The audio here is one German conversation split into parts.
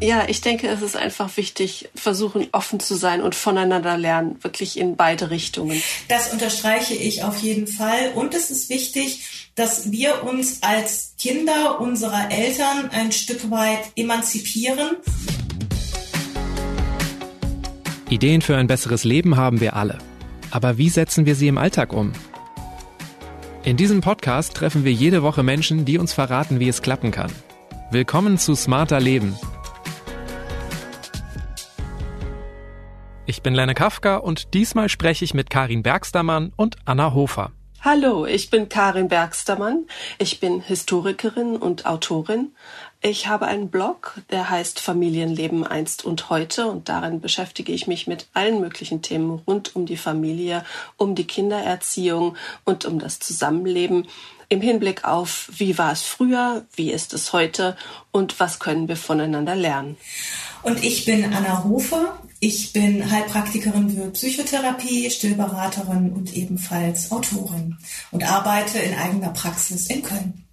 Ja, ich denke, es ist einfach wichtig, versuchen offen zu sein und voneinander lernen, wirklich in beide Richtungen. Das unterstreiche ich auf jeden Fall. Und es ist wichtig, dass wir uns als Kinder unserer Eltern ein Stück weit emanzipieren. Ideen für ein besseres Leben haben wir alle. Aber wie setzen wir sie im Alltag um? In diesem Podcast treffen wir jede Woche Menschen, die uns verraten, wie es klappen kann. Willkommen zu Smarter Leben, Ich bin Lenne Kafka und diesmal spreche ich mit Karin Bergstermann und Anna Hofer. Hallo, ich bin Karin Bergstermann. Ich bin Historikerin und Autorin. Ich habe einen Blog, der heißt Familienleben einst und heute und darin beschäftige ich mich mit allen möglichen Themen rund um die Familie, um die Kindererziehung und um das Zusammenleben im Hinblick auf, wie war es früher, wie ist es heute und was können wir voneinander lernen. Und ich bin Anna Hofer. Ich bin Heilpraktikerin für Psychotherapie, Stillberaterin und ebenfalls Autorin und arbeite in eigener Praxis in Köln.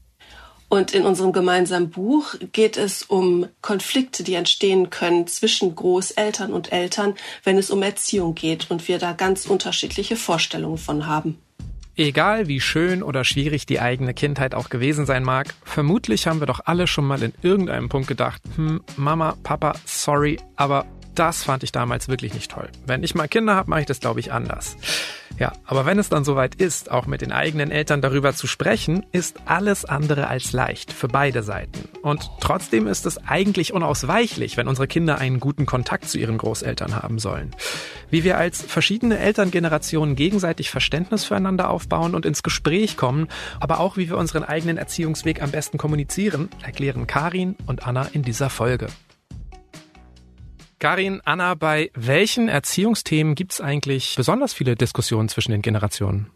Und in unserem gemeinsamen Buch geht es um Konflikte, die entstehen können zwischen Großeltern und Eltern, wenn es um Erziehung geht und wir da ganz unterschiedliche Vorstellungen von haben. Egal wie schön oder schwierig die eigene Kindheit auch gewesen sein mag, vermutlich haben wir doch alle schon mal in irgendeinem Punkt gedacht, hm, Mama, Papa, sorry, aber das fand ich damals wirklich nicht toll. Wenn ich mal Kinder habe, mache ich das, glaube ich, anders. Ja, aber wenn es dann soweit ist, auch mit den eigenen Eltern darüber zu sprechen, ist alles andere als leicht für beide Seiten. Und trotzdem ist es eigentlich unausweichlich, wenn unsere Kinder einen guten Kontakt zu ihren Großeltern haben sollen. Wie wir als verschiedene Elterngenerationen gegenseitig Verständnis füreinander aufbauen und ins Gespräch kommen, aber auch wie wir unseren eigenen Erziehungsweg am besten kommunizieren, erklären Karin und Anna in dieser Folge. Karin, Anna, bei welchen Erziehungsthemen gibt es eigentlich besonders viele Diskussionen zwischen den Generationen?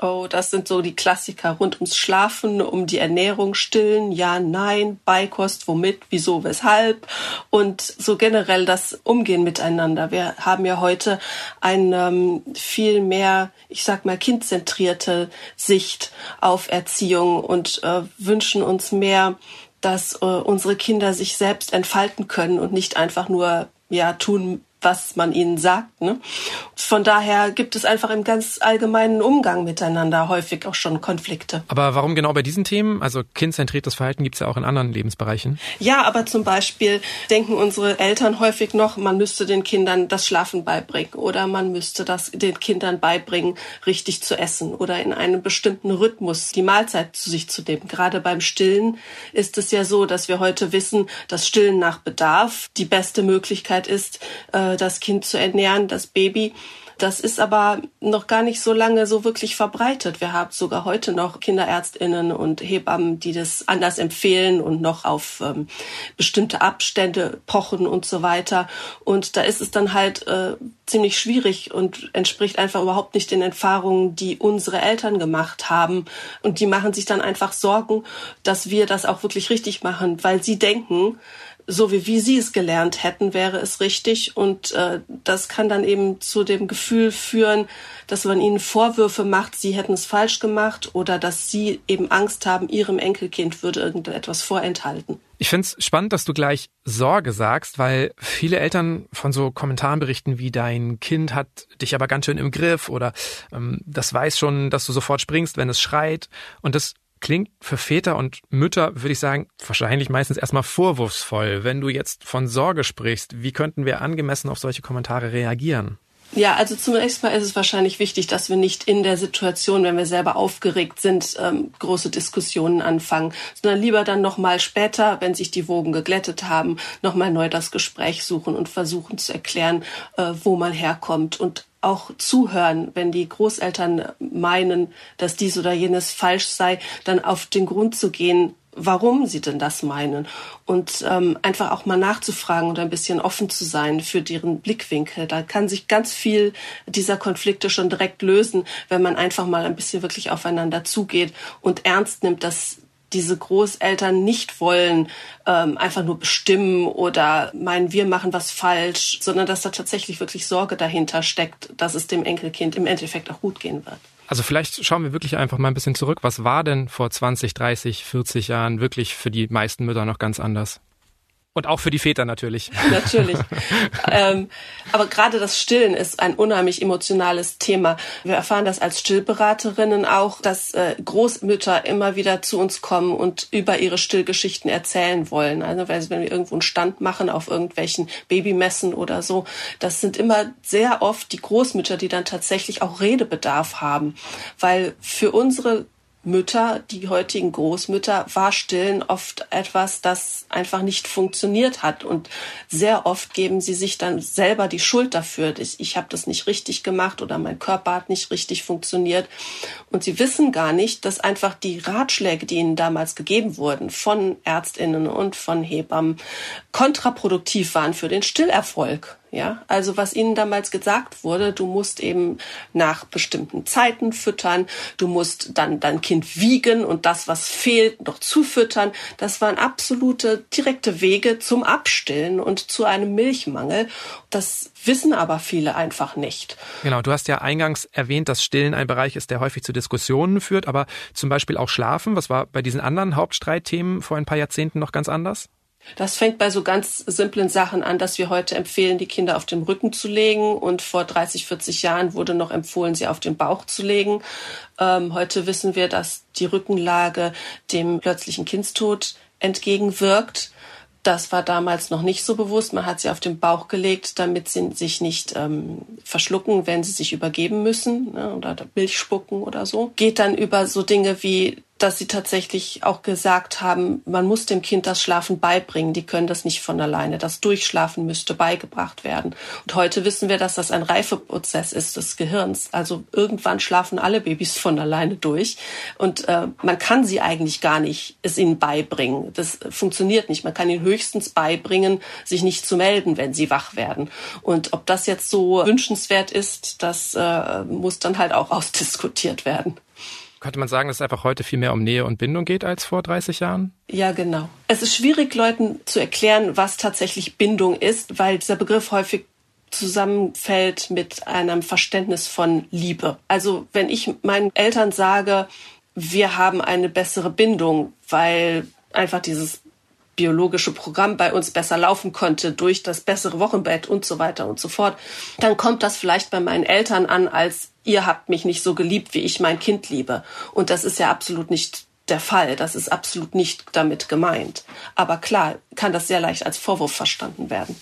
Oh, das sind so die Klassiker rund ums Schlafen, um die Ernährung, Stillen, ja, nein, Beikost, womit, wieso, weshalb und so generell das Umgehen miteinander. Wir haben ja heute eine ähm, viel mehr, ich sag mal, kindzentrierte Sicht auf Erziehung und äh, wünschen uns mehr, dass äh, unsere Kinder sich selbst entfalten können und nicht einfach nur ja tun was man ihnen sagt. Ne? Von daher gibt es einfach im ganz allgemeinen Umgang miteinander häufig auch schon Konflikte. Aber warum genau bei diesen Themen? Also kindzentriertes Verhalten gibt es ja auch in anderen Lebensbereichen. Ja, aber zum Beispiel denken unsere Eltern häufig noch, man müsste den Kindern das Schlafen beibringen oder man müsste das den Kindern beibringen, richtig zu essen oder in einem bestimmten Rhythmus die Mahlzeit zu sich zu nehmen. Gerade beim Stillen ist es ja so, dass wir heute wissen, dass Stillen nach Bedarf die beste Möglichkeit ist, äh, das Kind zu ernähren, das Baby. Das ist aber noch gar nicht so lange so wirklich verbreitet. Wir haben sogar heute noch Kinderärztinnen und Hebammen, die das anders empfehlen und noch auf ähm, bestimmte Abstände pochen und so weiter. Und da ist es dann halt äh, ziemlich schwierig und entspricht einfach überhaupt nicht den Erfahrungen, die unsere Eltern gemacht haben. Und die machen sich dann einfach Sorgen, dass wir das auch wirklich richtig machen, weil sie denken, so wie, wie sie es gelernt hätten, wäre es richtig. Und äh, das kann dann eben zu dem Gefühl führen, dass man ihnen Vorwürfe macht, sie hätten es falsch gemacht oder dass sie eben Angst haben, ihrem Enkelkind würde irgendetwas vorenthalten. Ich finde es spannend, dass du gleich Sorge sagst, weil viele Eltern von so Kommentaren berichten, wie dein Kind hat dich aber ganz schön im Griff oder ähm, das weiß schon, dass du sofort springst, wenn es schreit. Und das klingt für Väter und Mütter, würde ich sagen, wahrscheinlich meistens erstmal vorwurfsvoll. Wenn du jetzt von Sorge sprichst, wie könnten wir angemessen auf solche Kommentare reagieren? Ja, also zunächst mal ist es wahrscheinlich wichtig, dass wir nicht in der Situation, wenn wir selber aufgeregt sind, ähm, große Diskussionen anfangen, sondern lieber dann nochmal später, wenn sich die Wogen geglättet haben, nochmal neu das Gespräch suchen und versuchen zu erklären, äh, wo man herkommt und auch zuhören, wenn die Großeltern meinen, dass dies oder jenes falsch sei, dann auf den Grund zu gehen, warum sie denn das meinen und ähm, einfach auch mal nachzufragen und ein bisschen offen zu sein für deren Blickwinkel. Da kann sich ganz viel dieser Konflikte schon direkt lösen, wenn man einfach mal ein bisschen wirklich aufeinander zugeht und ernst nimmt, dass diese Großeltern nicht wollen, ähm, einfach nur bestimmen oder meinen, wir machen was falsch, sondern dass da tatsächlich wirklich Sorge dahinter steckt, dass es dem Enkelkind im Endeffekt auch gut gehen wird. Also vielleicht schauen wir wirklich einfach mal ein bisschen zurück. Was war denn vor 20, 30, 40 Jahren wirklich für die meisten Mütter noch ganz anders? Und auch für die Väter natürlich. natürlich. ähm, aber gerade das Stillen ist ein unheimlich emotionales Thema. Wir erfahren das als Stillberaterinnen auch, dass äh, Großmütter immer wieder zu uns kommen und über ihre Stillgeschichten erzählen wollen. Also wenn wir irgendwo einen Stand machen auf irgendwelchen Babymessen oder so, das sind immer sehr oft die Großmütter, die dann tatsächlich auch Redebedarf haben. Weil für unsere Mütter, die heutigen Großmütter, war Stillen oft etwas, das einfach nicht funktioniert hat. Und sehr oft geben sie sich dann selber die Schuld dafür. Ich, ich habe das nicht richtig gemacht oder mein Körper hat nicht richtig funktioniert. Und sie wissen gar nicht, dass einfach die Ratschläge, die ihnen damals gegeben wurden von Ärztinnen und von Hebammen, kontraproduktiv waren für den Stillerfolg. Ja, also was ihnen damals gesagt wurde, du musst eben nach bestimmten Zeiten füttern, du musst dann dein Kind wiegen und das, was fehlt, noch zufüttern. Das waren absolute direkte Wege zum Abstillen und zu einem Milchmangel. Das wissen aber viele einfach nicht. Genau, du hast ja eingangs erwähnt, dass Stillen ein Bereich ist, der häufig zu Diskussionen führt, aber zum Beispiel auch Schlafen. Was war bei diesen anderen Hauptstreitthemen vor ein paar Jahrzehnten noch ganz anders? Das fängt bei so ganz simplen Sachen an, dass wir heute empfehlen, die Kinder auf den Rücken zu legen. Und vor 30, 40 Jahren wurde noch empfohlen, sie auf den Bauch zu legen. Ähm, heute wissen wir, dass die Rückenlage dem plötzlichen Kindstod entgegenwirkt. Das war damals noch nicht so bewusst. Man hat sie auf den Bauch gelegt, damit sie sich nicht ähm, verschlucken, wenn sie sich übergeben müssen ne, oder Milch spucken oder so. Geht dann über so Dinge wie dass sie tatsächlich auch gesagt haben, man muss dem Kind das Schlafen beibringen. Die können das nicht von alleine. Das Durchschlafen müsste beigebracht werden. Und heute wissen wir, dass das ein Reifeprozess ist des Gehirns. Also irgendwann schlafen alle Babys von alleine durch. Und äh, man kann sie eigentlich gar nicht es ihnen beibringen. Das funktioniert nicht. Man kann ihnen höchstens beibringen, sich nicht zu melden, wenn sie wach werden. Und ob das jetzt so wünschenswert ist, das äh, muss dann halt auch ausdiskutiert werden. Könnte man sagen, dass es einfach heute viel mehr um Nähe und Bindung geht als vor 30 Jahren? Ja, genau. Es ist schwierig, Leuten zu erklären, was tatsächlich Bindung ist, weil dieser Begriff häufig zusammenfällt mit einem Verständnis von Liebe. Also wenn ich meinen Eltern sage, wir haben eine bessere Bindung, weil einfach dieses biologische Programm bei uns besser laufen konnte durch das bessere Wochenbett und so weiter und so fort, dann kommt das vielleicht bei meinen Eltern an als ihr habt mich nicht so geliebt, wie ich mein Kind liebe. Und das ist ja absolut nicht der Fall. Das ist absolut nicht damit gemeint. Aber klar, kann das sehr leicht als Vorwurf verstanden werden.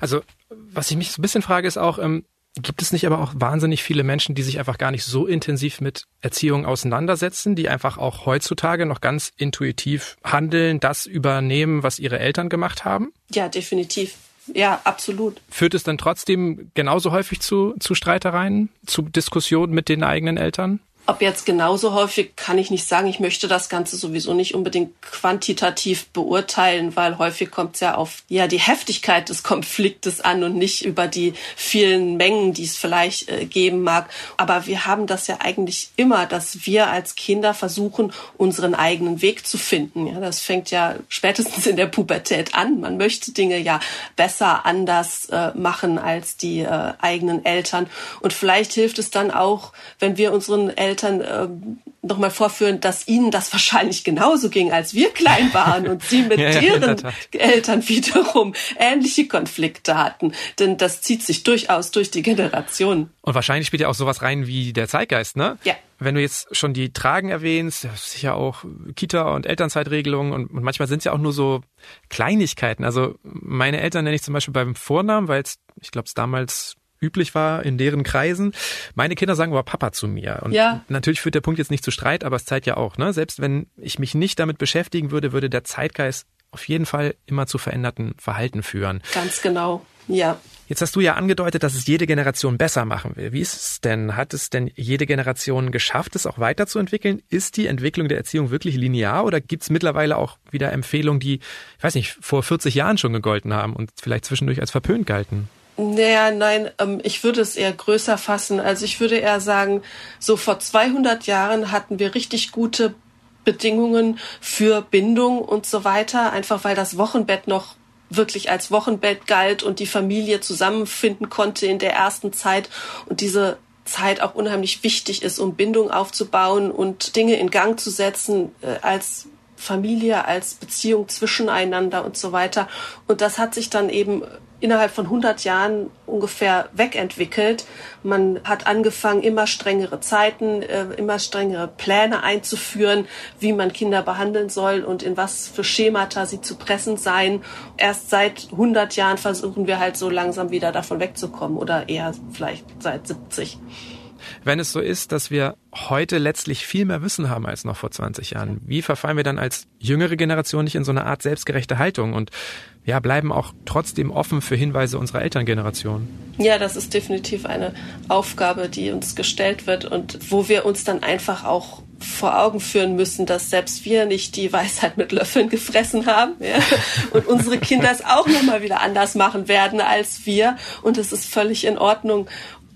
Also, was ich mich so ein bisschen frage, ist auch, ähm, Gibt es nicht aber auch wahnsinnig viele Menschen, die sich einfach gar nicht so intensiv mit Erziehung auseinandersetzen, die einfach auch heutzutage noch ganz intuitiv handeln, das übernehmen, was ihre Eltern gemacht haben? Ja, definitiv. Ja, absolut. Führt es dann trotzdem genauso häufig zu, zu Streitereien, zu Diskussionen mit den eigenen Eltern? Ob jetzt genauso häufig, kann ich nicht sagen. Ich möchte das Ganze sowieso nicht unbedingt quantitativ beurteilen, weil häufig kommt es ja auf ja die Heftigkeit des Konfliktes an und nicht über die vielen Mengen, die es vielleicht äh, geben mag. Aber wir haben das ja eigentlich immer, dass wir als Kinder versuchen, unseren eigenen Weg zu finden. Ja, das fängt ja spätestens in der Pubertät an. Man möchte Dinge ja besser, anders äh, machen als die äh, eigenen Eltern. Und vielleicht hilft es dann auch, wenn wir unseren Eltern Eltern ähm, nochmal vorführen, dass ihnen das wahrscheinlich genauso ging, als wir klein waren und sie mit ja, ihren Eltern wiederum ähnliche Konflikte hatten. Denn das zieht sich durchaus durch die Generationen. Und wahrscheinlich spielt ja auch sowas rein wie der Zeitgeist, ne? Ja. Wenn du jetzt schon die Tragen erwähnst, sicher auch Kita- und Elternzeitregelungen und, und manchmal sind es ja auch nur so Kleinigkeiten. Also meine Eltern nenne ich zum Beispiel beim Vornamen, weil es, ich glaube, es damals üblich war in deren Kreisen. Meine Kinder sagen aber Papa zu mir. Und ja. natürlich führt der Punkt jetzt nicht zu Streit, aber es zeigt ja auch, ne? Selbst wenn ich mich nicht damit beschäftigen würde, würde der Zeitgeist auf jeden Fall immer zu veränderten Verhalten führen. Ganz genau. Ja. Jetzt hast du ja angedeutet, dass es jede Generation besser machen will. Wie ist es denn? Hat es denn jede Generation geschafft, es auch weiterzuentwickeln? Ist die Entwicklung der Erziehung wirklich linear oder gibt es mittlerweile auch wieder Empfehlungen, die, ich weiß nicht, vor 40 Jahren schon gegolten haben und vielleicht zwischendurch als verpönt galten? Naja, nein, ähm, ich würde es eher größer fassen. Also ich würde eher sagen, so vor 200 Jahren hatten wir richtig gute Bedingungen für Bindung und so weiter, einfach weil das Wochenbett noch wirklich als Wochenbett galt und die Familie zusammenfinden konnte in der ersten Zeit und diese Zeit auch unheimlich wichtig ist, um Bindung aufzubauen und Dinge in Gang zu setzen, äh, als Familie, als Beziehung zwischeneinander und so weiter. Und das hat sich dann eben innerhalb von 100 Jahren ungefähr wegentwickelt. Man hat angefangen, immer strengere Zeiten, äh, immer strengere Pläne einzuführen, wie man Kinder behandeln soll und in was für Schemata sie zu pressen seien. Erst seit 100 Jahren versuchen wir halt so langsam wieder davon wegzukommen oder eher vielleicht seit 70 wenn es so ist, dass wir heute letztlich viel mehr Wissen haben als noch vor 20 Jahren, wie verfallen wir dann als jüngere Generation nicht in so eine Art selbstgerechte Haltung und ja, bleiben auch trotzdem offen für Hinweise unserer Elterngeneration? Ja, das ist definitiv eine Aufgabe, die uns gestellt wird und wo wir uns dann einfach auch vor Augen führen müssen, dass selbst wir nicht die Weisheit mit Löffeln gefressen haben ja? und unsere Kinder es auch nochmal wieder anders machen werden als wir und es ist völlig in Ordnung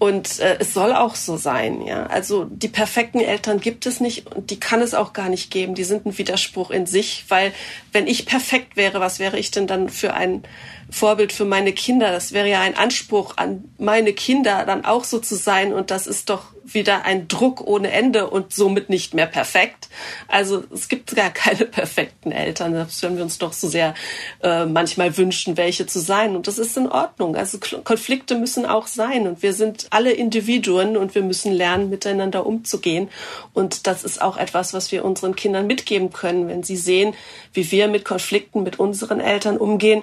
und äh, es soll auch so sein, ja. Also die perfekten Eltern gibt es nicht und die kann es auch gar nicht geben. Die sind ein Widerspruch in sich, weil wenn ich perfekt wäre, was wäre ich denn dann für ein Vorbild für meine Kinder? Das wäre ja ein Anspruch an meine Kinder, dann auch so zu sein. Und das ist doch wieder ein Druck ohne Ende und somit nicht mehr perfekt. Also es gibt gar keine perfekten Eltern, selbst wenn wir uns doch so sehr äh, manchmal wünschen, welche zu sein. Und das ist in Ordnung. Also Konflikte müssen auch sein und wir sind alle Individuen und wir müssen lernen, miteinander umzugehen. Und das ist auch etwas, was wir unseren Kindern mitgeben können, wenn sie sehen, wie wir mit Konflikten mit unseren Eltern umgehen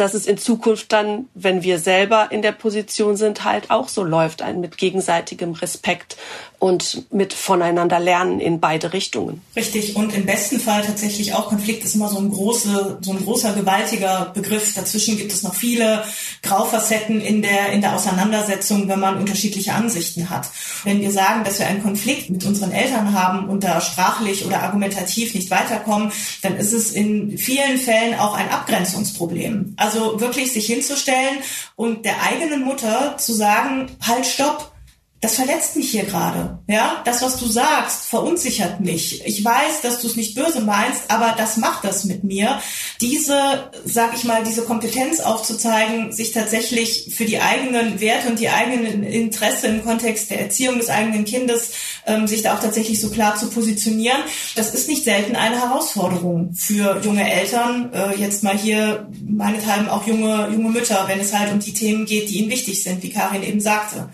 dass es in Zukunft dann, wenn wir selber in der Position sind, halt auch so läuft, ein mit gegenseitigem Respekt und mit voneinander lernen in beide Richtungen. Richtig. Und im besten Fall tatsächlich auch Konflikt ist immer so ein große, so ein großer, gewaltiger Begriff. Dazwischen gibt es noch viele Graufacetten in der, in der Auseinandersetzung, wenn man unterschiedliche Ansichten hat. Wenn wir sagen, dass wir einen Konflikt mit unseren Eltern haben und da sprachlich oder argumentativ nicht weiterkommen, dann ist es in vielen Fällen auch ein Abgrenzungsproblem. Also wirklich sich hinzustellen und der eigenen Mutter zu sagen, halt, stopp, das verletzt mich hier gerade. Ja, das, was du sagst, verunsichert mich. Ich weiß, dass du es nicht böse meinst, aber das macht das mit mir. Diese, sag ich mal, diese Kompetenz aufzuzeigen, sich tatsächlich für die eigenen Werte und die eigenen Interessen im Kontext der Erziehung des eigenen Kindes, ähm, sich da auch tatsächlich so klar zu positionieren, das ist nicht selten eine Herausforderung für junge Eltern. Äh, jetzt mal hier meinethalben auch junge, junge Mütter, wenn es halt um die Themen geht, die ihnen wichtig sind, wie Karin eben sagte.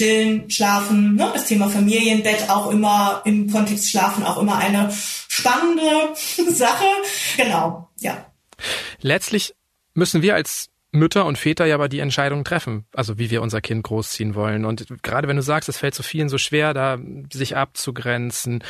Stillen, Schlafen, ne? das Thema Familienbett auch immer im Kontext Schlafen auch immer eine spannende Sache. Genau, ja. Letztlich müssen wir als Mütter und Väter ja aber die Entscheidung treffen, also wie wir unser Kind großziehen wollen. Und gerade wenn du sagst, es fällt so vielen so schwer, da sich abzugrenzen,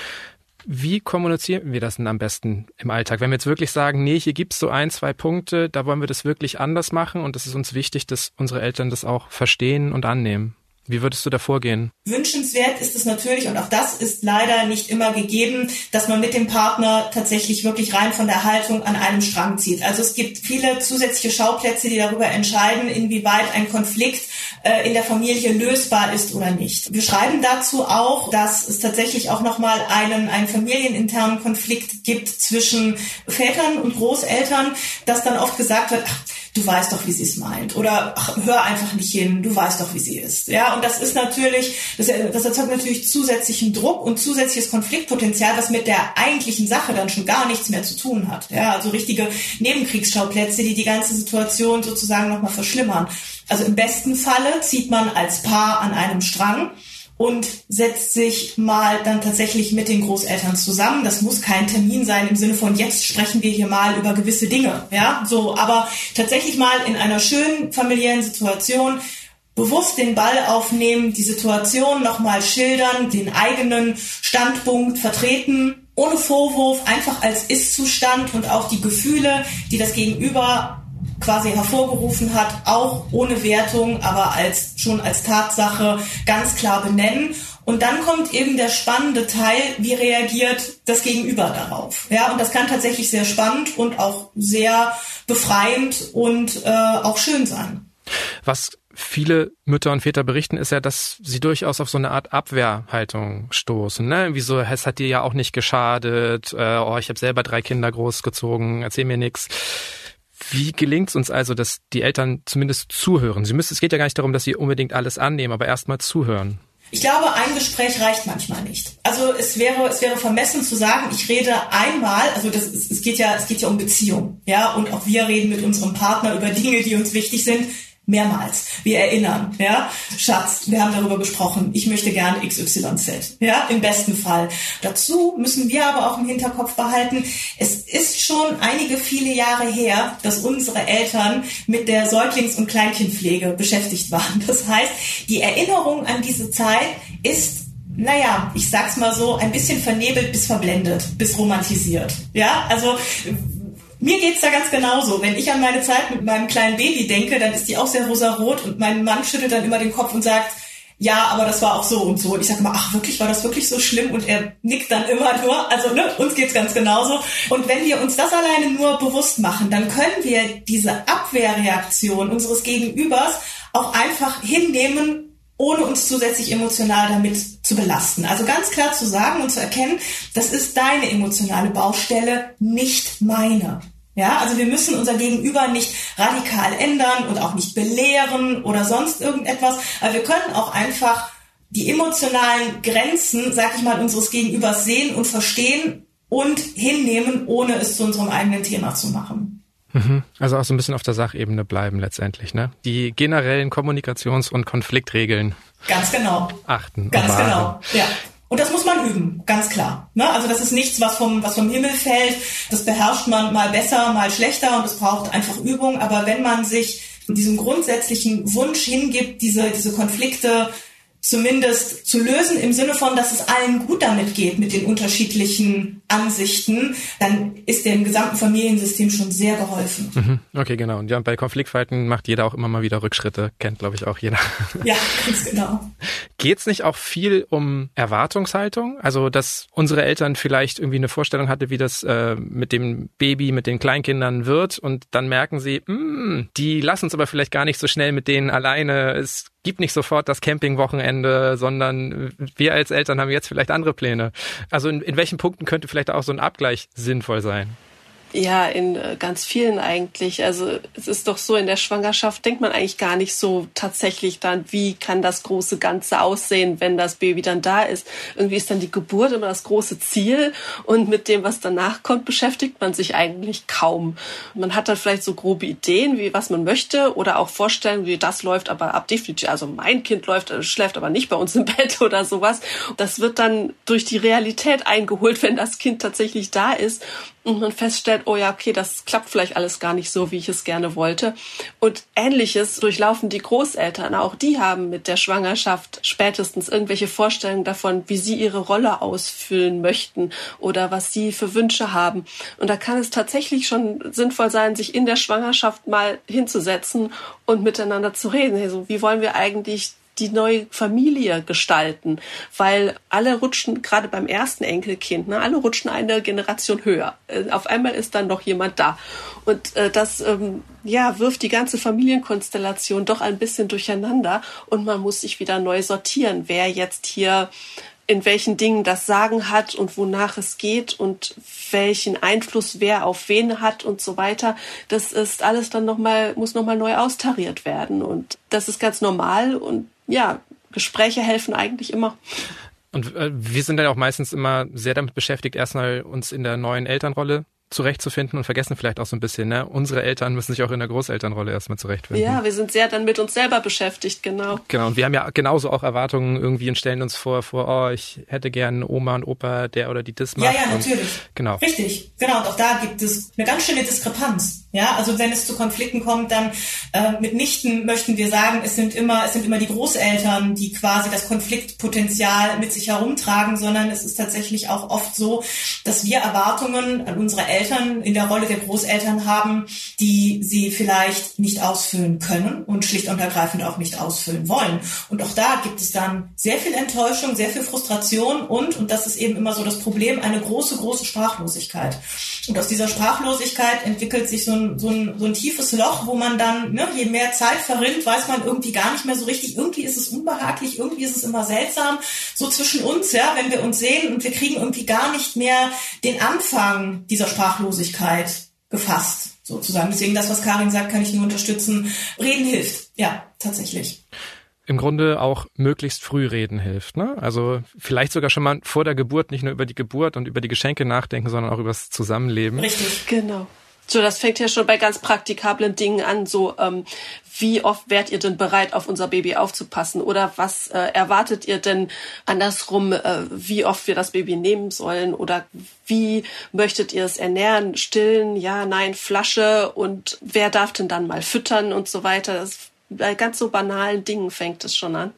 wie kommunizieren wir das denn am besten im Alltag? Wenn wir jetzt wirklich sagen, nee, hier gibt's so ein, zwei Punkte, da wollen wir das wirklich anders machen und es ist uns wichtig, dass unsere Eltern das auch verstehen und annehmen. Wie würdest du da vorgehen? Wünschenswert ist es natürlich, und auch das ist leider nicht immer gegeben, dass man mit dem Partner tatsächlich wirklich rein von der Haltung an einem Strang zieht. Also es gibt viele zusätzliche Schauplätze, die darüber entscheiden, inwieweit ein Konflikt äh, in der Familie lösbar ist oder nicht. Wir schreiben dazu auch, dass es tatsächlich auch nochmal einen, einen familieninternen Konflikt gibt zwischen Vätern und Großeltern, dass dann oft gesagt wird, ach, du weißt doch, wie sie es meint. Oder ach, hör einfach nicht hin, du weißt doch, wie sie ist. Ja, und das ist natürlich, das, das erzeugt natürlich zusätzlichen Druck und zusätzliches Konfliktpotenzial, was mit der eigentlichen Sache dann schon gar nichts mehr zu tun hat. Ja, also richtige Nebenkriegsschauplätze, die die ganze Situation sozusagen nochmal verschlimmern. Also im besten Falle zieht man als Paar an einem Strang und setzt sich mal dann tatsächlich mit den Großeltern zusammen. Das muss kein Termin sein im Sinne von jetzt sprechen wir hier mal über gewisse Dinge, ja, so, aber tatsächlich mal in einer schönen familiären Situation bewusst den Ball aufnehmen, die Situation nochmal schildern, den eigenen Standpunkt vertreten, ohne Vorwurf, einfach als Ist-Zustand und auch die Gefühle, die das Gegenüber quasi hervorgerufen hat, auch ohne Wertung, aber als schon als Tatsache ganz klar benennen. Und dann kommt eben der spannende Teil, wie reagiert das Gegenüber darauf. Ja, und das kann tatsächlich sehr spannend und auch sehr befreiend und äh, auch schön sein. Was viele Mütter und Väter berichten, ist ja, dass sie durchaus auf so eine Art Abwehrhaltung stoßen. Ne? Wieso, es hat dir ja auch nicht geschadet, äh, oh, ich habe selber drei Kinder großgezogen, erzähl mir nichts. Wie gelingt es uns also, dass die Eltern zumindest zuhören? Sie müssen, es geht ja gar nicht darum, dass sie unbedingt alles annehmen, aber erstmal zuhören. Ich glaube, ein Gespräch reicht manchmal nicht. Also es wäre, es wäre vermessen zu sagen, ich rede einmal, also das, es geht ja, es geht ja um Beziehung, ja, und auch wir reden mit unserem Partner über Dinge, die uns wichtig sind mehrmals. Wir erinnern, ja, Schatz, wir haben darüber gesprochen, ich möchte gerne XYZ, ja, im besten Fall. Dazu müssen wir aber auch im Hinterkopf behalten, es ist schon einige viele Jahre her, dass unsere Eltern mit der Säuglings- und Kleinkindpflege beschäftigt waren. Das heißt, die Erinnerung an diese Zeit ist naja, ich sag's mal so, ein bisschen vernebelt bis verblendet, bis romantisiert. Ja, also mir geht's da ganz genauso. Wenn ich an meine Zeit mit meinem kleinen Baby denke, dann ist die auch sehr rosarot und mein Mann schüttelt dann immer den Kopf und sagt, ja, aber das war auch so und so. Und ich sage immer, ach wirklich, war das wirklich so schlimm? Und er nickt dann immer nur. Also ne, uns geht's ganz genauso. Und wenn wir uns das alleine nur bewusst machen, dann können wir diese Abwehrreaktion unseres Gegenübers auch einfach hinnehmen ohne uns zusätzlich emotional damit zu belasten. Also ganz klar zu sagen und zu erkennen, das ist deine emotionale Baustelle, nicht meine. Ja, also wir müssen unser Gegenüber nicht radikal ändern und auch nicht belehren oder sonst irgendetwas, aber wir können auch einfach die emotionalen Grenzen, sag ich mal, unseres Gegenübers sehen und verstehen und hinnehmen, ohne es zu unserem eigenen Thema zu machen. Mhm. Also auch so ein bisschen auf der Sachebene bleiben letztendlich, ne? Die generellen Kommunikations- und Konfliktregeln. Ganz genau. Achten. Ganz genau. Ja. Und das muss man üben, ganz klar. Ne? Also das ist nichts, was vom, was vom Himmel fällt. Das beherrscht man mal besser, mal schlechter und es braucht einfach Übung. Aber wenn man sich diesem grundsätzlichen Wunsch hingibt, diese, diese Konflikte zumindest zu lösen im Sinne von, dass es allen gut damit geht mit den unterschiedlichen Ansichten, dann ist dem gesamten Familiensystem schon sehr geholfen. Mhm. Okay, genau. Und ja, bei Konfliktfalten macht jeder auch immer mal wieder Rückschritte, kennt glaube ich auch jeder. Ja, ganz genau. Geht es nicht auch viel um Erwartungshaltung? Also, dass unsere Eltern vielleicht irgendwie eine Vorstellung hatte, wie das äh, mit dem Baby, mit den Kleinkindern wird und dann merken sie, mh, hm, die lassen uns aber vielleicht gar nicht so schnell mit denen alleine. Es gibt nicht sofort das Campingwochenende, sondern wir als Eltern haben jetzt vielleicht andere Pläne. Also in, in welchen Punkten könnte vielleicht auch so ein Abgleich sinnvoll sein? Ja, in äh, ganz vielen eigentlich. Also es ist doch so, in der Schwangerschaft denkt man eigentlich gar nicht so tatsächlich dann, wie kann das große Ganze aussehen, wenn das Baby dann da ist. Irgendwie ist dann die Geburt immer das große Ziel und mit dem, was danach kommt, beschäftigt man sich eigentlich kaum. Man hat dann vielleicht so grobe Ideen, wie was man möchte oder auch Vorstellungen, wie das läuft, aber ab definitiv, also mein Kind läuft, äh, schläft aber nicht bei uns im Bett oder sowas. Das wird dann durch die Realität eingeholt, wenn das Kind tatsächlich da ist und man feststellt, oh ja, okay, das klappt vielleicht alles gar nicht so, wie ich es gerne wollte. Und ähnliches durchlaufen die Großeltern. Auch die haben mit der Schwangerschaft spätestens irgendwelche Vorstellungen davon, wie sie ihre Rolle ausfüllen möchten oder was sie für Wünsche haben. Und da kann es tatsächlich schon sinnvoll sein, sich in der Schwangerschaft mal hinzusetzen und miteinander zu reden. Also, wie wollen wir eigentlich die neue Familie gestalten, weil alle rutschen, gerade beim ersten Enkelkind, ne, alle rutschen eine Generation höher. Äh, auf einmal ist dann noch jemand da. Und äh, das ähm, ja, wirft die ganze Familienkonstellation doch ein bisschen durcheinander und man muss sich wieder neu sortieren, wer jetzt hier in welchen Dingen das Sagen hat und wonach es geht und welchen Einfluss wer auf wen hat und so weiter. Das ist alles dann nochmal, muss nochmal neu austariert werden. Und das ist ganz normal und ja, Gespräche helfen eigentlich immer. Und äh, wir sind dann auch meistens immer sehr damit beschäftigt, erstmal uns in der neuen Elternrolle zurechtzufinden und vergessen vielleicht auch so ein bisschen, ne? Unsere Eltern müssen sich auch in der Großelternrolle erstmal zurechtfinden. Ja, wir sind sehr dann mit uns selber beschäftigt, genau. Genau, und wir haben ja genauso auch Erwartungen irgendwie und stellen uns vor, vor, oh, ich hätte gern Oma und Opa, der oder die das macht. Ja, ja, natürlich. Und, genau. Richtig, genau. Und auch da gibt es eine ganz schöne Diskrepanz. Ja, also wenn es zu Konflikten kommt, dann äh, mitnichten möchten wir sagen, es sind immer, es sind immer die Großeltern, die quasi das Konfliktpotenzial mit sich herumtragen, sondern es ist tatsächlich auch oft so, dass wir Erwartungen an unsere Eltern in der Rolle der Großeltern haben, die sie vielleicht nicht ausfüllen können und schlicht und ergreifend auch nicht ausfüllen wollen. Und auch da gibt es dann sehr viel Enttäuschung, sehr viel Frustration und, und das ist eben immer so das Problem, eine große, große Sprachlosigkeit. Und aus dieser Sprachlosigkeit entwickelt sich so so ein, so ein tiefes Loch, wo man dann, ne, je mehr Zeit verrinnt, weiß man irgendwie gar nicht mehr so richtig. Irgendwie ist es unbehaglich, irgendwie ist es immer seltsam. So zwischen uns, ja, wenn wir uns sehen und wir kriegen irgendwie gar nicht mehr den Anfang dieser Sprachlosigkeit gefasst, sozusagen. Deswegen das, was Karin sagt, kann ich nur unterstützen. Reden hilft, ja, tatsächlich. im Grunde auch möglichst früh reden hilft. Ne? Also vielleicht sogar schon mal vor der Geburt nicht nur über die Geburt und über die Geschenke nachdenken, sondern auch über das Zusammenleben. Richtig, genau. So, das fängt ja schon bei ganz praktikablen Dingen an, so ähm, wie oft wärt ihr denn bereit, auf unser Baby aufzupassen? Oder was äh, erwartet ihr denn andersrum, äh, wie oft wir das Baby nehmen sollen? Oder wie möchtet ihr es ernähren? Stillen, ja, nein, Flasche und wer darf denn dann mal füttern und so weiter? Das, bei ganz so banalen Dingen fängt es schon an.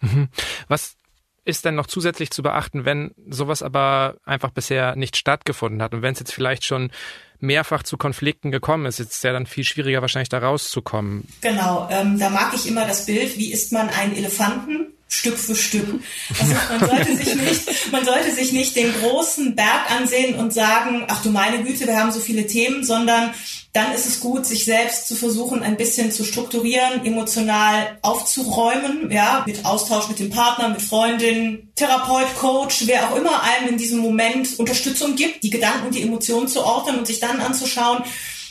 Mhm. Was ist denn noch zusätzlich zu beachten, wenn sowas aber einfach bisher nicht stattgefunden hat und wenn es jetzt vielleicht schon mehrfach zu Konflikten gekommen ist. Jetzt ist ja dann viel schwieriger wahrscheinlich da rauszukommen. Genau, ähm, da mag ich immer das Bild, wie isst man einen Elefanten? Stück für Stück. Also man sollte sich nicht, man sollte sich nicht den großen Berg ansehen und sagen, ach du meine Güte, wir haben so viele Themen, sondern dann ist es gut, sich selbst zu versuchen, ein bisschen zu strukturieren, emotional aufzuräumen, ja, mit Austausch mit dem Partner, mit Freundin, Therapeut, Coach, wer auch immer einem in diesem Moment Unterstützung gibt, die Gedanken die Emotionen zu ordnen und sich dann anzuschauen,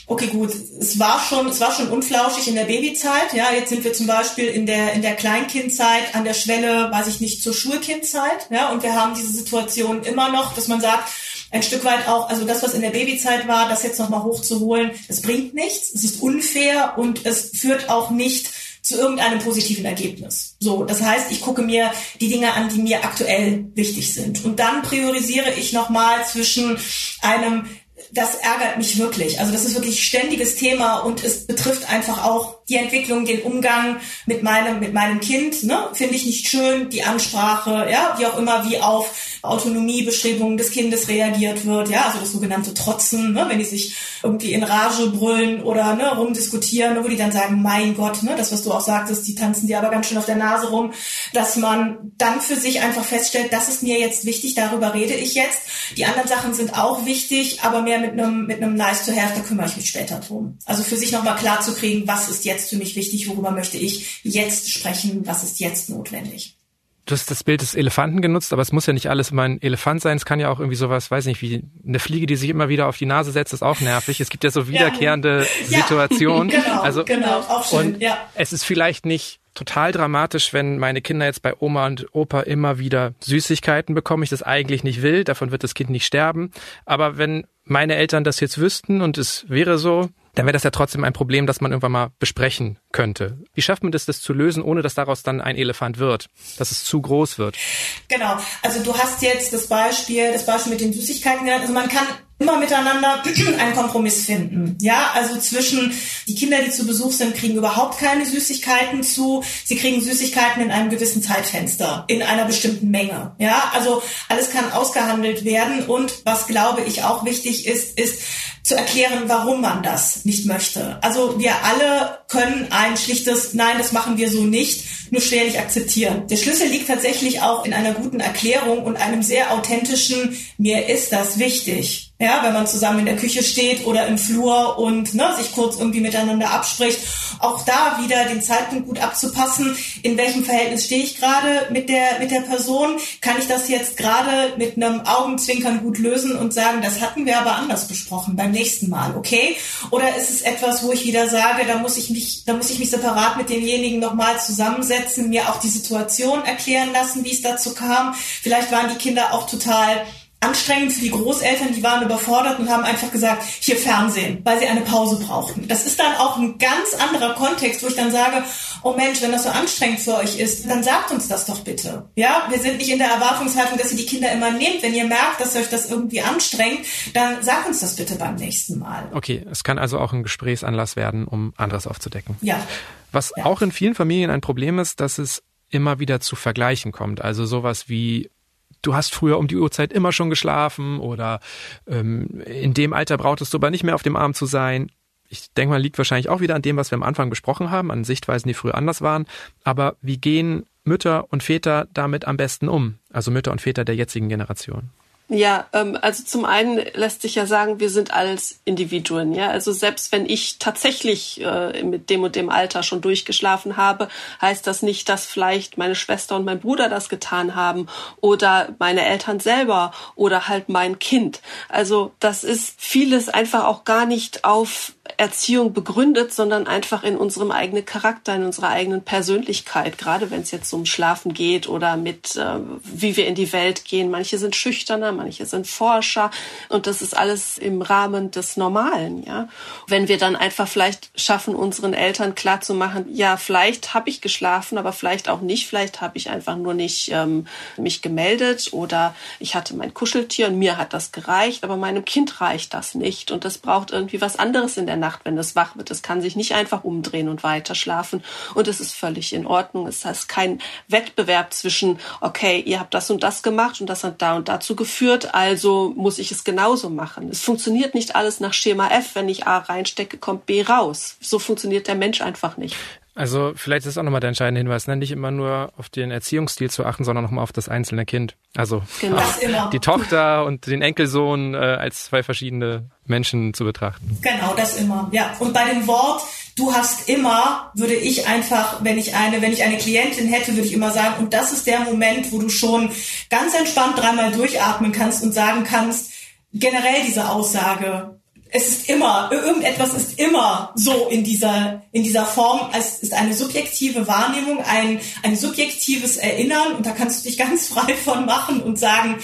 okay, gut, es war schon, es war schon unflauschig in der Babyzeit, ja, jetzt sind wir zum Beispiel in der, in der Kleinkindzeit an der Schwelle, weiß ich nicht, zur Schulkindzeit, ja, und wir haben diese Situation immer noch, dass man sagt, ein Stück weit auch, also das, was in der Babyzeit war, das jetzt nochmal hochzuholen, es bringt nichts, es ist unfair und es führt auch nicht zu irgendeinem positiven Ergebnis. So, das heißt, ich gucke mir die Dinge an, die mir aktuell wichtig sind. Und dann priorisiere ich nochmal zwischen einem das ärgert mich wirklich. Also das ist wirklich ständiges Thema und es betrifft einfach auch die Entwicklung, den Umgang mit meinem, mit meinem Kind. Ne? Finde ich nicht schön, die Ansprache, ja, wie auch immer, wie auf Autonomiebestrebungen des Kindes reagiert wird, ja, also das sogenannte Trotzen, ne? wenn die sich irgendwie in Rage brüllen oder ne, rumdiskutieren, wo die dann sagen, mein Gott, ne, das, was du auch sagtest, die tanzen dir aber ganz schön auf der Nase rum, dass man dann für sich einfach feststellt, das ist mir jetzt wichtig, darüber rede ich jetzt. Die anderen Sachen sind auch wichtig, aber mehr mit einem mit einem Nice to Have, da kümmere ich mich später drum. Also für sich nochmal klar zu kriegen, was ist jetzt für mich wichtig, worüber möchte ich jetzt sprechen, was ist jetzt notwendig. Du hast das Bild des Elefanten genutzt, aber es muss ja nicht alles immer ein Elefant sein. Es kann ja auch irgendwie sowas, weiß nicht, wie eine Fliege, die sich immer wieder auf die Nase setzt, ist auch nervig. Es gibt ja so wiederkehrende ja. Situationen. genau, also, genau, auch schön, und ja. Es ist vielleicht nicht total dramatisch, wenn meine Kinder jetzt bei Oma und Opa immer wieder Süßigkeiten bekommen. Ich das eigentlich nicht will. Davon wird das Kind nicht sterben. Aber wenn meine Eltern das jetzt wüssten und es wäre so, dann wäre das ja trotzdem ein Problem, das man irgendwann mal besprechen könnte. Wie schafft man das, das zu lösen, ohne dass daraus dann ein Elefant wird, dass es zu groß wird? Genau. Also du hast jetzt das Beispiel, das Beispiel mit den Süßigkeiten genannt. Also man kann immer miteinander einen Kompromiss finden. Ja, also zwischen die Kinder, die zu Besuch sind, kriegen überhaupt keine Süßigkeiten zu. Sie kriegen Süßigkeiten in einem gewissen Zeitfenster, in einer bestimmten Menge. Ja, also alles kann ausgehandelt werden. Und was glaube ich auch wichtig ist, ist zu erklären, warum man das nicht möchte. Also wir alle können ein schlichtes Nein, das machen wir so nicht, nur schwerlich akzeptieren. Der Schlüssel liegt tatsächlich auch in einer guten Erklärung und einem sehr authentischen Mir ist das wichtig. Ja, wenn man zusammen in der Küche steht oder im Flur und ne, sich kurz irgendwie miteinander abspricht. Auch da wieder den Zeitpunkt gut abzupassen. In welchem Verhältnis stehe ich gerade mit der, mit der Person? Kann ich das jetzt gerade mit einem Augenzwinkern gut lösen und sagen, das hatten wir aber anders besprochen beim nächsten Mal, okay? Oder ist es etwas, wo ich wieder sage, da muss ich mich, da muss ich mich separat mit demjenigen nochmal zusammensetzen, mir auch die Situation erklären lassen, wie es dazu kam. Vielleicht waren die Kinder auch total anstrengend für die Großeltern, die waren überfordert und haben einfach gesagt, hier Fernsehen, weil sie eine Pause brauchten. Das ist dann auch ein ganz anderer Kontext, wo ich dann sage, oh Mensch, wenn das so anstrengend für euch ist, dann sagt uns das doch bitte. Ja, wir sind nicht in der Erwartungshaltung, dass ihr die Kinder immer nehmt. Wenn ihr merkt, dass euch das irgendwie anstrengt, dann sagt uns das bitte beim nächsten Mal. Okay, es kann also auch ein Gesprächsanlass werden, um anderes aufzudecken. Ja. Was ja. auch in vielen Familien ein Problem ist, dass es immer wieder zu Vergleichen kommt. Also sowas wie du hast früher um die Uhrzeit immer schon geschlafen oder ähm, in dem Alter brauchtest du aber nicht mehr auf dem Arm zu sein. Ich denke mal, liegt wahrscheinlich auch wieder an dem, was wir am Anfang besprochen haben, an Sichtweisen, die früher anders waren. Aber wie gehen Mütter und Väter damit am besten um? Also Mütter und Väter der jetzigen Generation. Ja, ähm, also zum einen lässt sich ja sagen, wir sind als Individuen. Ja, also selbst wenn ich tatsächlich äh, mit dem und dem Alter schon durchgeschlafen habe, heißt das nicht, dass vielleicht meine Schwester und mein Bruder das getan haben oder meine Eltern selber oder halt mein Kind. Also das ist vieles einfach auch gar nicht auf Erziehung begründet, sondern einfach in unserem eigenen Charakter, in unserer eigenen Persönlichkeit. Gerade wenn es jetzt um Schlafen geht oder mit, äh, wie wir in die Welt gehen. Manche sind schüchterner, manche sind Forscher und das ist alles im Rahmen des Normalen. Ja, wenn wir dann einfach vielleicht schaffen, unseren Eltern klar zu machen, ja, vielleicht habe ich geschlafen, aber vielleicht auch nicht. Vielleicht habe ich einfach nur nicht ähm, mich gemeldet oder ich hatte mein Kuscheltier und mir hat das gereicht, aber meinem Kind reicht das nicht und das braucht irgendwie was anderes in der Nacht, wenn es wach wird. Es kann sich nicht einfach umdrehen und weiter schlafen und es ist völlig in Ordnung. Es heißt kein Wettbewerb zwischen, okay, ihr habt das und das gemacht und das hat da und dazu geführt, also muss ich es genauso machen. Es funktioniert nicht alles nach Schema F. Wenn ich A reinstecke, kommt B raus. So funktioniert der Mensch einfach nicht. Also vielleicht ist auch nochmal der entscheidende Hinweis, ne? nicht immer nur auf den Erziehungsstil zu achten, sondern nochmal auf das einzelne Kind. Also genau. die Tochter und den Enkelsohn äh, als zwei verschiedene Menschen zu betrachten. Genau, das immer. Ja. Und bei dem Wort, du hast immer, würde ich einfach, wenn ich eine, wenn ich eine Klientin hätte, würde ich immer sagen, und das ist der Moment, wo du schon ganz entspannt dreimal durchatmen kannst und sagen kannst, generell diese Aussage, es ist immer, irgendetwas ist immer so in dieser, in dieser Form. Es ist eine subjektive Wahrnehmung, ein, ein subjektives Erinnern und da kannst du dich ganz frei von machen und sagen,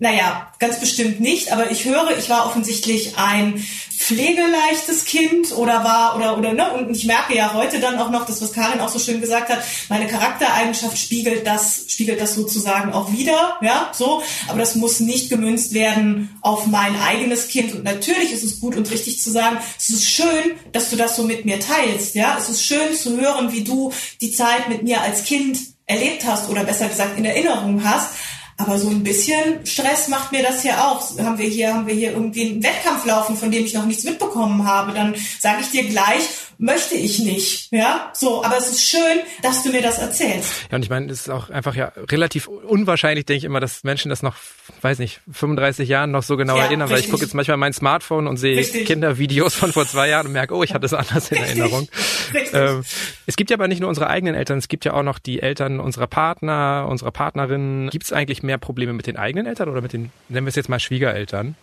naja, ganz bestimmt nicht, aber ich höre, ich war offensichtlich ein pflegeleichtes Kind oder war oder oder ne? Und ich merke ja heute dann auch noch das was Karin auch so schön gesagt hat meine Charaktereigenschaft spiegelt das spiegelt das sozusagen auch wieder ja so. Aber das muss nicht gemünzt werden auf mein eigenes Kind. Und natürlich ist es gut und richtig zu sagen es ist schön dass du das so mit mir teilst ja. Es ist schön zu hören wie du die Zeit mit mir als Kind erlebt hast oder besser gesagt in Erinnerung hast aber so ein bisschen Stress macht mir das ja auch. Haben wir hier, haben wir hier irgendwie einen Wettkampf laufen, von dem ich noch nichts mitbekommen habe, dann sage ich dir gleich, möchte ich nicht. Ja, so, aber es ist schön, dass du mir das erzählst. Ja, und ich meine, es ist auch einfach ja relativ unwahrscheinlich, denke ich immer, dass Menschen das noch, weiß nicht, 35 Jahren noch so genau ja, erinnern, richtig. weil ich gucke jetzt manchmal mein Smartphone und sehe richtig. Kindervideos von vor zwei Jahren und merke, oh, ich hatte es anders in richtig. Erinnerung. Ähm, es gibt ja aber nicht nur unsere eigenen Eltern, es gibt ja auch noch die Eltern unserer Partner, unserer Partnerinnen. Gibt es eigentlich mehr Probleme mit den eigenen Eltern oder mit den, nennen wir es jetzt mal Schwiegereltern?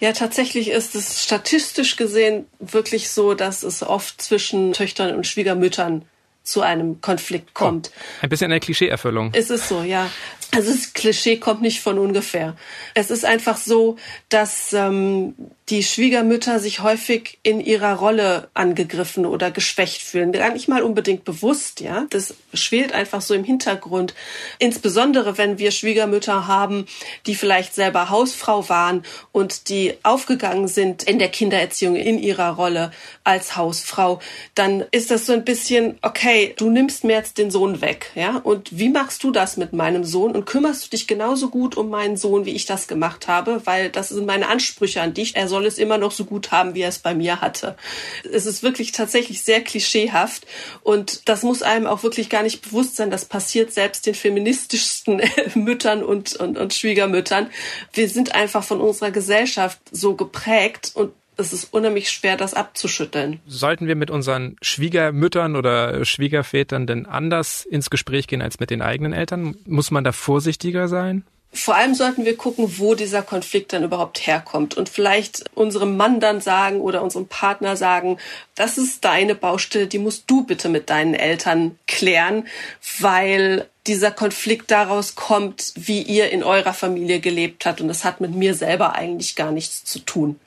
Ja, tatsächlich ist es statistisch gesehen wirklich so, dass es oft zwischen Töchtern und Schwiegermüttern zu einem Konflikt kommt. Oh, ein bisschen eine Klischeeerfüllung. Ist es so, ja. Also das Klischee kommt nicht von ungefähr. Es ist einfach so, dass ähm, die Schwiegermütter sich häufig in ihrer Rolle angegriffen oder geschwächt fühlen. Gar nicht mal unbedingt bewusst, ja. Das schwelt einfach so im Hintergrund. Insbesondere, wenn wir Schwiegermütter haben, die vielleicht selber Hausfrau waren und die aufgegangen sind in der Kindererziehung in ihrer Rolle als Hausfrau, dann ist das so ein bisschen, okay, du nimmst mir jetzt den Sohn weg, ja. Und wie machst du das mit meinem Sohn? Und kümmerst du dich genauso gut um meinen Sohn, wie ich das gemacht habe, weil das sind meine Ansprüche an dich. Er soll es immer noch so gut haben, wie er es bei mir hatte. Es ist wirklich tatsächlich sehr klischeehaft und das muss einem auch wirklich gar nicht bewusst sein. Das passiert selbst den feministischsten Müttern und, und, und Schwiegermüttern. Wir sind einfach von unserer Gesellschaft so geprägt und es ist unheimlich schwer, das abzuschütteln. Sollten wir mit unseren Schwiegermüttern oder Schwiegervätern denn anders ins Gespräch gehen als mit den eigenen Eltern? Muss man da vorsichtiger sein? Vor allem sollten wir gucken, wo dieser Konflikt dann überhaupt herkommt. Und vielleicht unserem Mann dann sagen oder unserem Partner sagen, das ist deine Baustelle, die musst du bitte mit deinen Eltern klären, weil dieser Konflikt daraus kommt, wie ihr in eurer Familie gelebt habt. Und das hat mit mir selber eigentlich gar nichts zu tun.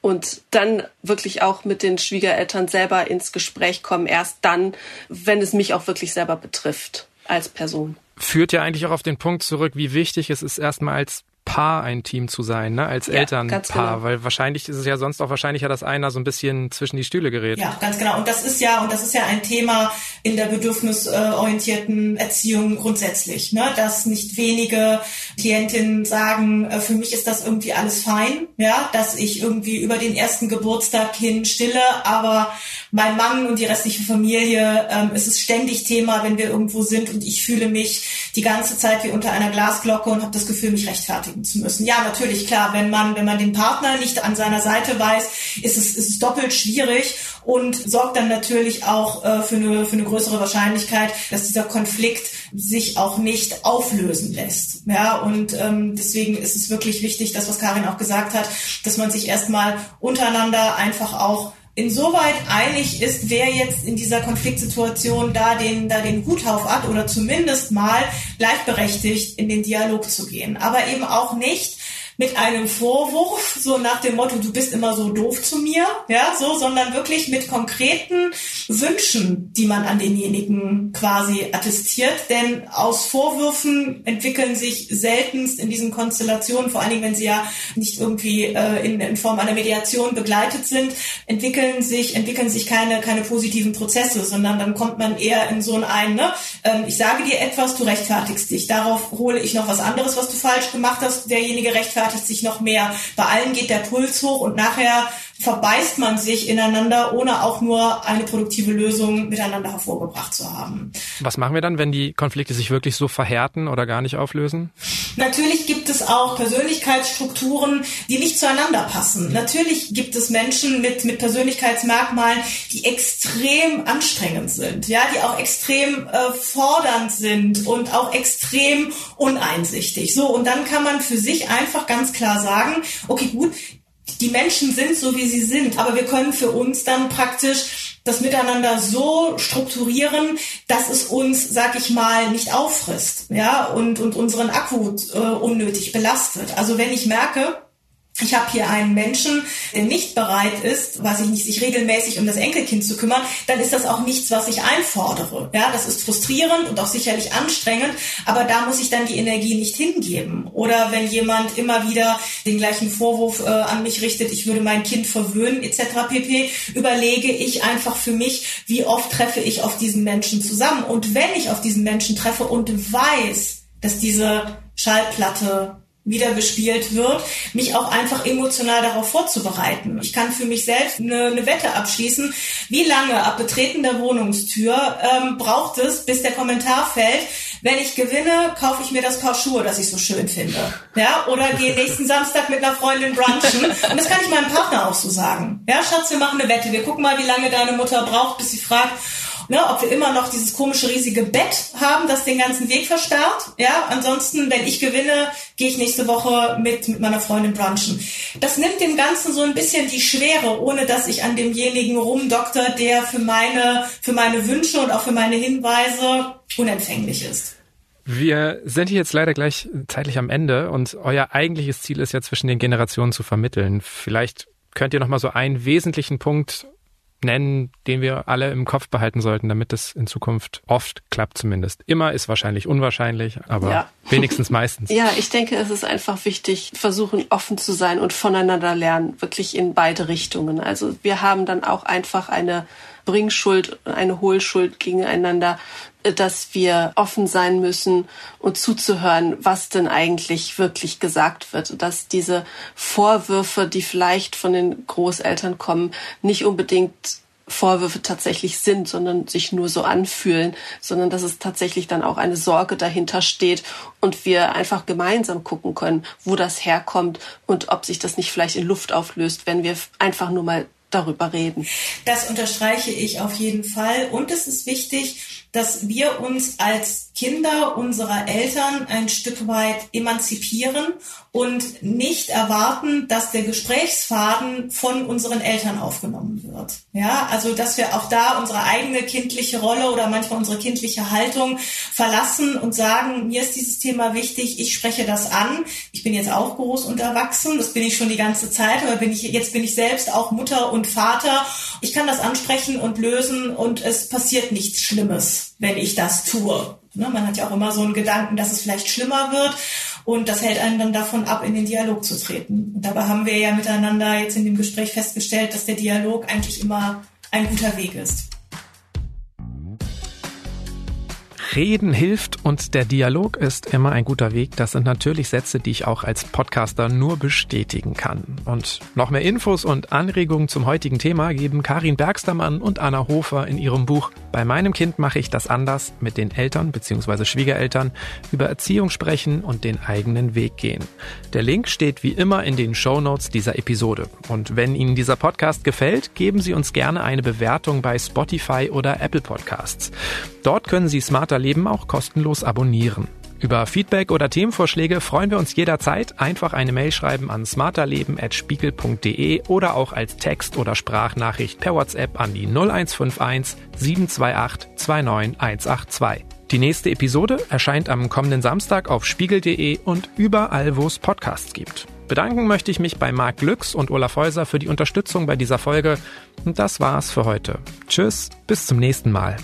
Und dann wirklich auch mit den Schwiegereltern selber ins Gespräch kommen, erst dann, wenn es mich auch wirklich selber betrifft als Person. Führt ja eigentlich auch auf den Punkt zurück, wie wichtig es ist, erstmal als Paar ein Team zu sein, ne? als ja, Elternpaar, genau. weil wahrscheinlich ist es ja sonst auch wahrscheinlicher, dass einer so ein bisschen zwischen die Stühle gerät. Ja, ganz genau. Und das ist ja und das ist ja ein Thema in der bedürfnisorientierten Erziehung grundsätzlich, ne? dass nicht wenige Klientinnen sagen, äh, für mich ist das irgendwie alles fein, ja, dass ich irgendwie über den ersten Geburtstag hin stille, aber mein Mann und die restliche Familie, ähm, es ist ständig Thema, wenn wir irgendwo sind und ich fühle mich die ganze Zeit wie unter einer Glasglocke und habe das Gefühl, mich rechtfertigen zu müssen. Ja, natürlich, klar, wenn man, wenn man den Partner nicht an seiner Seite weiß, ist es, ist es doppelt schwierig und sorgt dann natürlich auch äh, für, eine, für eine größere Wahrscheinlichkeit, dass dieser Konflikt sich auch nicht auflösen lässt. Ja, und ähm, deswegen ist es wirklich wichtig, das, was Karin auch gesagt hat, dass man sich erstmal untereinander einfach auch insoweit einig ist, wer jetzt in dieser Konfliktsituation da den, da den Hut auf hat oder zumindest mal gleichberechtigt in den Dialog zu gehen. Aber eben auch nicht mit einem Vorwurf, so nach dem Motto, du bist immer so doof zu mir, ja, so, sondern wirklich mit konkreten Wünschen, die man an denjenigen quasi attestiert. Denn aus Vorwürfen entwickeln sich seltenst in diesen Konstellationen, vor allen Dingen, wenn sie ja nicht irgendwie äh, in, in Form einer Mediation begleitet sind, entwickeln sich, entwickeln sich keine, keine positiven Prozesse, sondern dann kommt man eher in so ein, ne, ähm, ich sage dir etwas, du rechtfertigst dich. Darauf hole ich noch was anderes, was du falsch gemacht hast. Derjenige rechtfertigt rechtfertigt sich noch mehr. Bei allen geht der Puls hoch und nachher verbeißt man sich ineinander, ohne auch nur eine produktive Lösung miteinander hervorgebracht zu haben. Was machen wir dann, wenn die Konflikte sich wirklich so verhärten oder gar nicht auflösen? Natürlich gibt es auch Persönlichkeitsstrukturen, die nicht zueinander passen. Natürlich gibt es Menschen mit, mit Persönlichkeitsmerkmalen, die extrem anstrengend sind, ja, die auch extrem äh, fordernd sind und auch extrem uneinsichtig. So, und dann kann man für sich einfach ganz klar sagen, okay, gut, die Menschen sind so, wie sie sind, aber wir können für uns dann praktisch das Miteinander so strukturieren, dass es uns, sag ich mal, nicht auffrisst, ja, und, und unseren Akku äh, unnötig belastet. Also wenn ich merke, ich habe hier einen Menschen, der nicht bereit ist, weiß ich nicht, sich regelmäßig um das Enkelkind zu kümmern, dann ist das auch nichts, was ich einfordere. Ja, das ist frustrierend und auch sicherlich anstrengend, aber da muss ich dann die Energie nicht hingeben. Oder wenn jemand immer wieder den gleichen Vorwurf äh, an mich richtet, ich würde mein Kind verwöhnen etc. pp, überlege ich einfach für mich, wie oft treffe ich auf diesen Menschen zusammen. Und wenn ich auf diesen Menschen treffe und weiß, dass diese Schallplatte wieder gespielt wird, mich auch einfach emotional darauf vorzubereiten. Ich kann für mich selbst eine, eine Wette abschließen, wie lange ab Betreten der Wohnungstür ähm, braucht es, bis der Kommentar fällt, wenn ich gewinne, kaufe ich mir das Paar Schuhe, das ich so schön finde. Ja, oder gehe nächsten Samstag mit einer Freundin brunchen. Und das kann ich meinem Partner auch so sagen. Ja, Schatz, wir machen eine Wette. Wir gucken mal, wie lange deine Mutter braucht, bis sie fragt, ne, ob wir immer noch dieses komische riesige Bett haben, das den ganzen Weg versperrt. Ja, ansonsten, wenn ich gewinne, gehe ich nächste Woche mit, mit meiner Freundin brunchen. Das nimmt dem Ganzen so ein bisschen die Schwere, ohne dass ich an demjenigen rumdokter, der für meine, für meine Wünsche und auch für meine Hinweise unempfänglich ist. Wir sind hier jetzt leider gleich zeitlich am Ende und euer eigentliches Ziel ist ja zwischen den Generationen zu vermitteln. Vielleicht könnt ihr noch mal so einen wesentlichen Punkt nennen, den wir alle im Kopf behalten sollten, damit es in Zukunft oft klappt zumindest. Immer ist wahrscheinlich unwahrscheinlich, aber ja. wenigstens meistens. Ja, ich denke, es ist einfach wichtig, versuchen offen zu sein und voneinander lernen, wirklich in beide Richtungen. Also wir haben dann auch einfach eine Bringschuld, eine Hohlschuld gegeneinander, dass wir offen sein müssen und zuzuhören, was denn eigentlich wirklich gesagt wird. Dass diese Vorwürfe, die vielleicht von den Großeltern kommen, nicht unbedingt Vorwürfe tatsächlich sind, sondern sich nur so anfühlen, sondern dass es tatsächlich dann auch eine Sorge dahinter steht und wir einfach gemeinsam gucken können, wo das herkommt und ob sich das nicht vielleicht in Luft auflöst, wenn wir einfach nur mal darüber reden. Das unterstreiche ich auf jeden Fall. Und es ist wichtig, dass wir uns als Kinder unserer Eltern ein Stück weit emanzipieren und nicht erwarten, dass der Gesprächsfaden von unseren Eltern aufgenommen wird. Ja, also dass wir auch da unsere eigene kindliche Rolle oder manchmal unsere kindliche Haltung verlassen und sagen, mir ist dieses Thema wichtig, ich spreche das an. Ich bin jetzt auch groß und erwachsen, das bin ich schon die ganze Zeit, aber bin ich jetzt bin ich selbst auch Mutter und Vater. Ich kann das ansprechen und lösen und es passiert nichts Schlimmes wenn ich das tue. Ne, man hat ja auch immer so einen Gedanken, dass es vielleicht schlimmer wird und das hält einen dann davon ab, in den Dialog zu treten. Und dabei haben wir ja miteinander jetzt in dem Gespräch festgestellt, dass der Dialog eigentlich immer ein guter Weg ist. Reden hilft und der Dialog ist immer ein guter Weg. Das sind natürlich Sätze, die ich auch als Podcaster nur bestätigen kann. Und noch mehr Infos und Anregungen zum heutigen Thema geben Karin Bergstermann und Anna Hofer in ihrem Buch Bei meinem Kind mache ich das anders mit den Eltern bzw. Schwiegereltern über Erziehung sprechen und den eigenen Weg gehen. Der Link steht wie immer in den Show Notes dieser Episode. Und wenn Ihnen dieser Podcast gefällt, geben Sie uns gerne eine Bewertung bei Spotify oder Apple Podcasts. Dort können Sie smarter Leben auch kostenlos abonnieren. Über Feedback oder Themenvorschläge freuen wir uns jederzeit. Einfach eine Mail schreiben an smarterleben.spiegel.de oder auch als Text- oder Sprachnachricht per WhatsApp an die 0151 728 29182. Die nächste Episode erscheint am kommenden Samstag auf spiegel.de und überall, wo es Podcasts gibt. Bedanken möchte ich mich bei Marc Glücks und Olaf Häuser für die Unterstützung bei dieser Folge. Und das war's für heute. Tschüss, bis zum nächsten Mal.